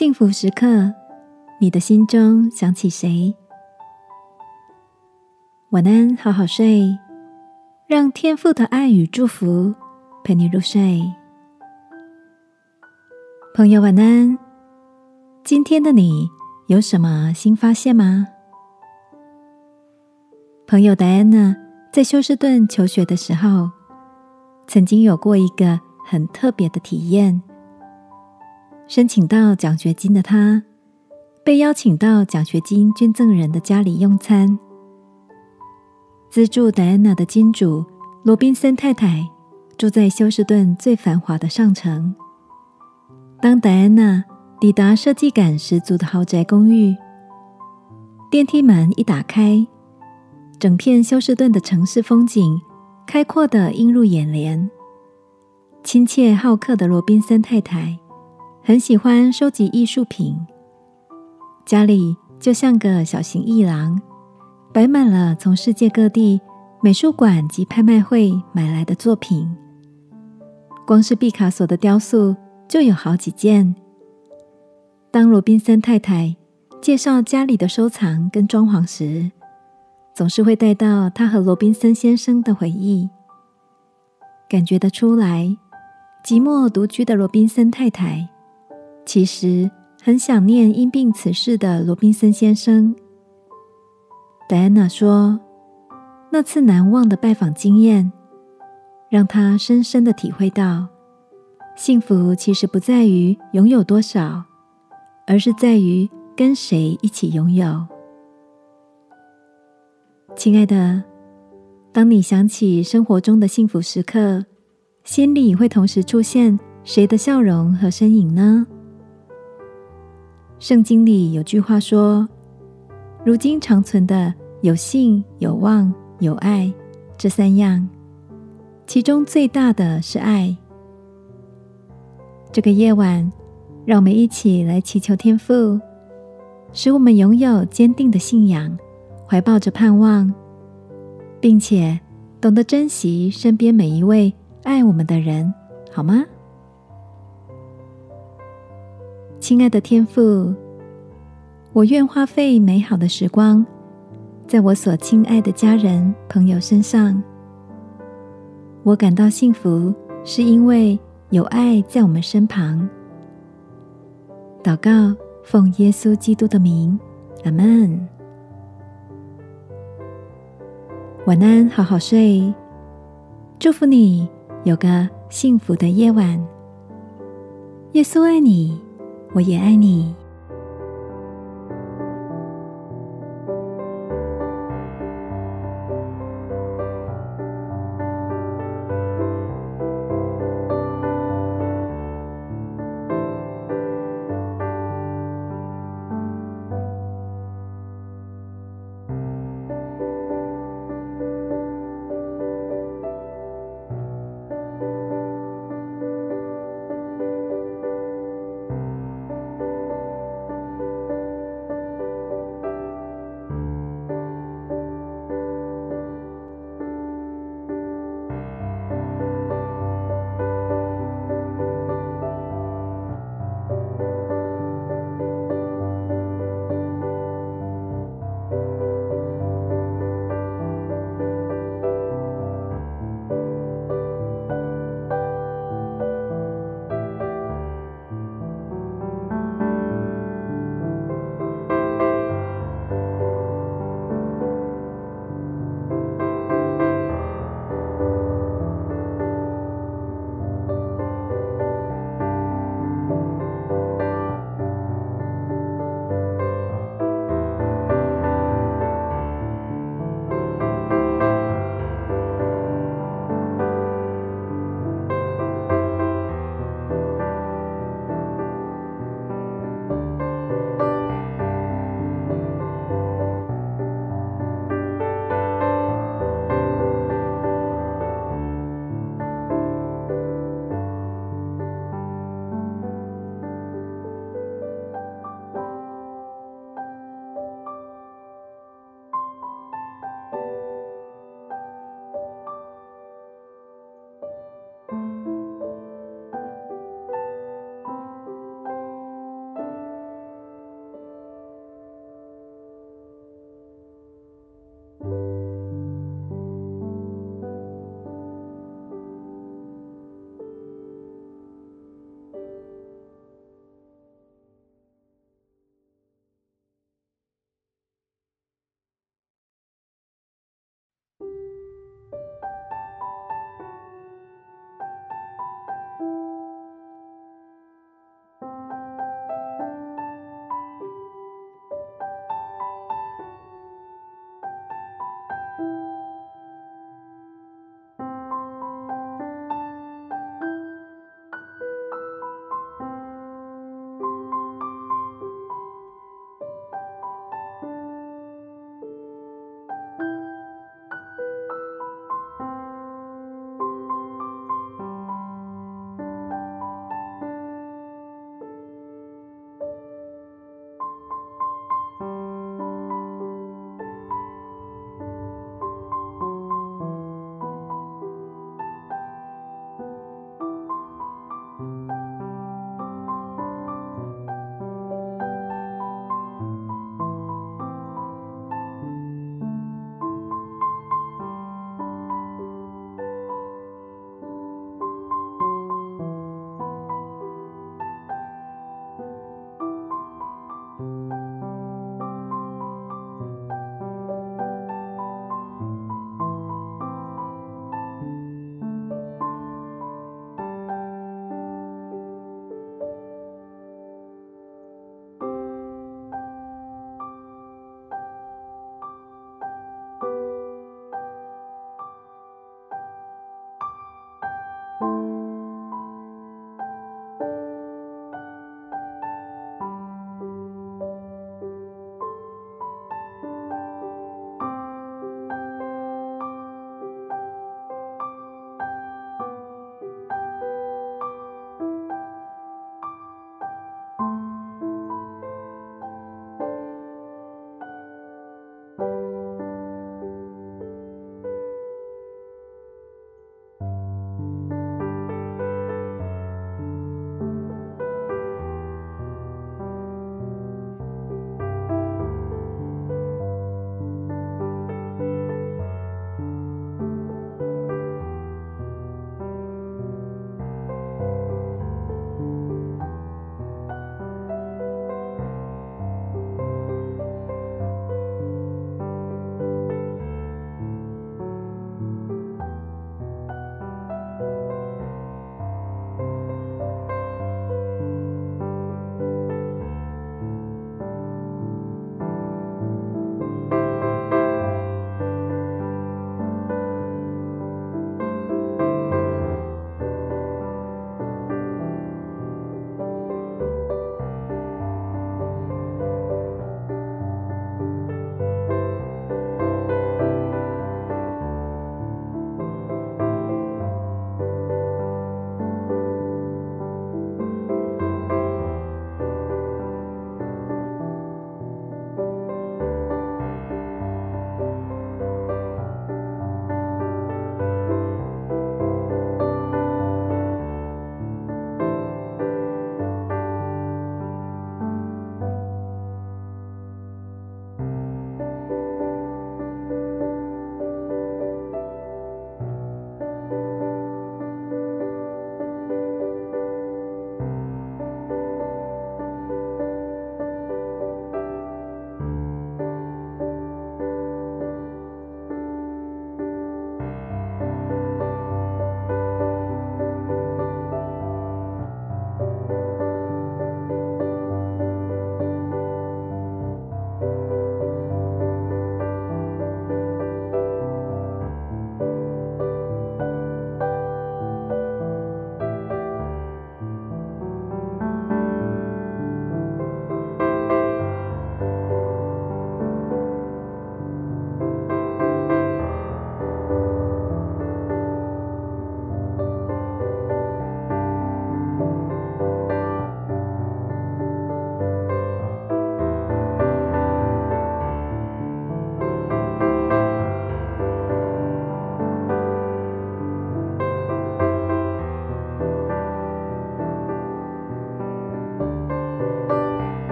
幸福时刻，你的心中想起谁？晚安，好好睡，让天父的爱与祝福陪你入睡。朋友，晚安。今天的你有什么新发现吗？朋友戴安娜在休斯顿求学的时候，曾经有过一个很特别的体验。申请到奖学金的他，被邀请到奖学金捐赠人的家里用餐。资助戴安娜的金主罗宾森太太住在休斯顿最繁华的上层。当戴安娜抵达设计感十足的豪宅公寓，电梯门一打开，整片休斯顿的城市风景开阔的映入眼帘。亲切好客的罗宾森太太。很喜欢收集艺术品，家里就像个小型艺廊，摆满了从世界各地美术馆及拍卖会买来的作品。光是毕卡索的雕塑就有好几件。当罗宾森太太介绍家里的收藏跟装潢时，总是会带到他和罗宾森先生的回忆，感觉得出来，寂寞独居的罗宾森太太。其实很想念因病辞世的罗宾森先生。戴安娜说：“那次难忘的拜访经验，让她深深的体会到，幸福其实不在于拥有多少，而是在于跟谁一起拥有。”亲爱的，当你想起生活中的幸福时刻，心里会同时出现谁的笑容和身影呢？圣经里有句话说：“如今长存的有信、有望、有爱，这三样，其中最大的是爱。”这个夜晚，让我们一起来祈求天父，使我们拥有坚定的信仰，怀抱着盼望，并且懂得珍惜身边每一位爱我们的人，好吗？亲爱的天父，我愿花费美好的时光，在我所亲爱的家人朋友身上。我感到幸福，是因为有爱在我们身旁。祷告，奉耶稣基督的名，阿门。晚安，好好睡。祝福你有个幸福的夜晚。耶稣爱你。我也爱你。